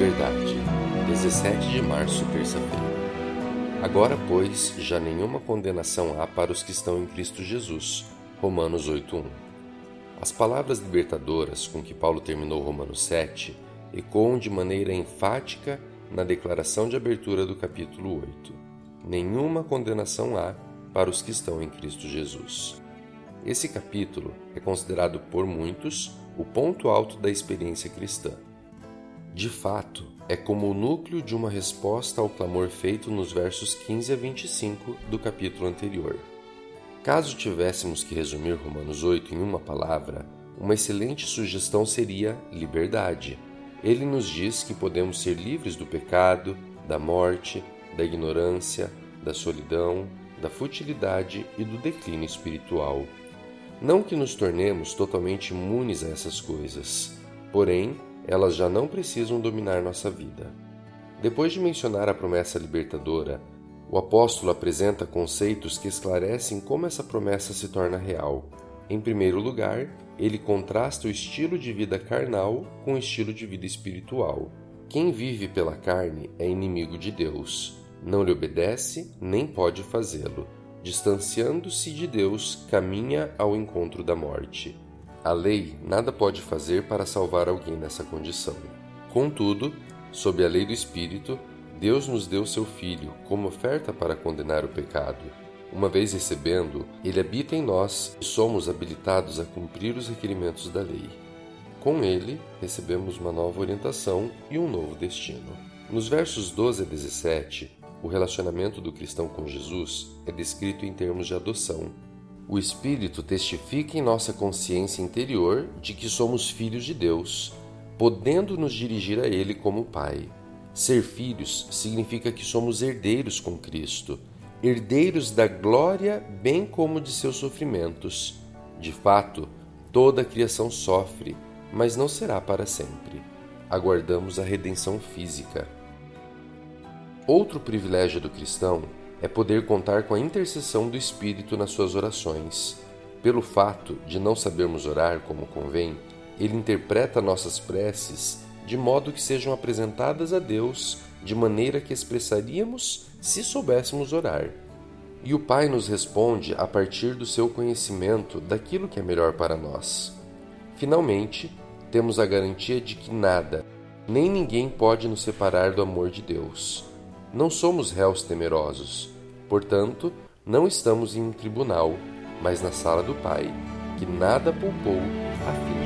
Liberdade, 17 de março, terça-feira. Agora, pois, já nenhuma condenação há para os que estão em Cristo Jesus. Romanos 8:1. As palavras libertadoras com que Paulo terminou Romanos 7 ecoam de maneira enfática na declaração de abertura do capítulo 8. Nenhuma condenação há para os que estão em Cristo Jesus. Esse capítulo é considerado por muitos o ponto alto da experiência cristã. De fato, é como o núcleo de uma resposta ao clamor feito nos versos 15 a 25 do capítulo anterior. Caso tivéssemos que resumir Romanos 8 em uma palavra, uma excelente sugestão seria liberdade. Ele nos diz que podemos ser livres do pecado, da morte, da ignorância, da solidão, da futilidade e do declínio espiritual. Não que nos tornemos totalmente imunes a essas coisas, porém, elas já não precisam dominar nossa vida. Depois de mencionar a promessa libertadora, o apóstolo apresenta conceitos que esclarecem como essa promessa se torna real. Em primeiro lugar, ele contrasta o estilo de vida carnal com o estilo de vida espiritual. Quem vive pela carne é inimigo de Deus, não lhe obedece nem pode fazê-lo distanciando-se de Deus, caminha ao encontro da morte. A lei nada pode fazer para salvar alguém nessa condição. Contudo, sob a lei do Espírito, Deus nos deu seu Filho como oferta para condenar o pecado. Uma vez recebendo, ele habita em nós e somos habilitados a cumprir os requerimentos da lei. Com ele, recebemos uma nova orientação e um novo destino. Nos versos 12 a 17, o relacionamento do cristão com Jesus é descrito em termos de adoção. O Espírito testifica em nossa consciência interior de que somos filhos de Deus, podendo nos dirigir a Ele como Pai. Ser filhos significa que somos herdeiros com Cristo, herdeiros da glória, bem como de seus sofrimentos. De fato, toda a criação sofre, mas não será para sempre. Aguardamos a redenção física. Outro privilégio do cristão é poder contar com a intercessão do Espírito nas suas orações. Pelo fato de não sabermos orar como convém, ele interpreta nossas preces de modo que sejam apresentadas a Deus de maneira que expressaríamos se soubéssemos orar. E o Pai nos responde a partir do seu conhecimento daquilo que é melhor para nós. Finalmente, temos a garantia de que nada, nem ninguém pode nos separar do amor de Deus. Não somos réus temerosos, portanto, não estamos em um tribunal, mas na sala do Pai, que nada poupou a fim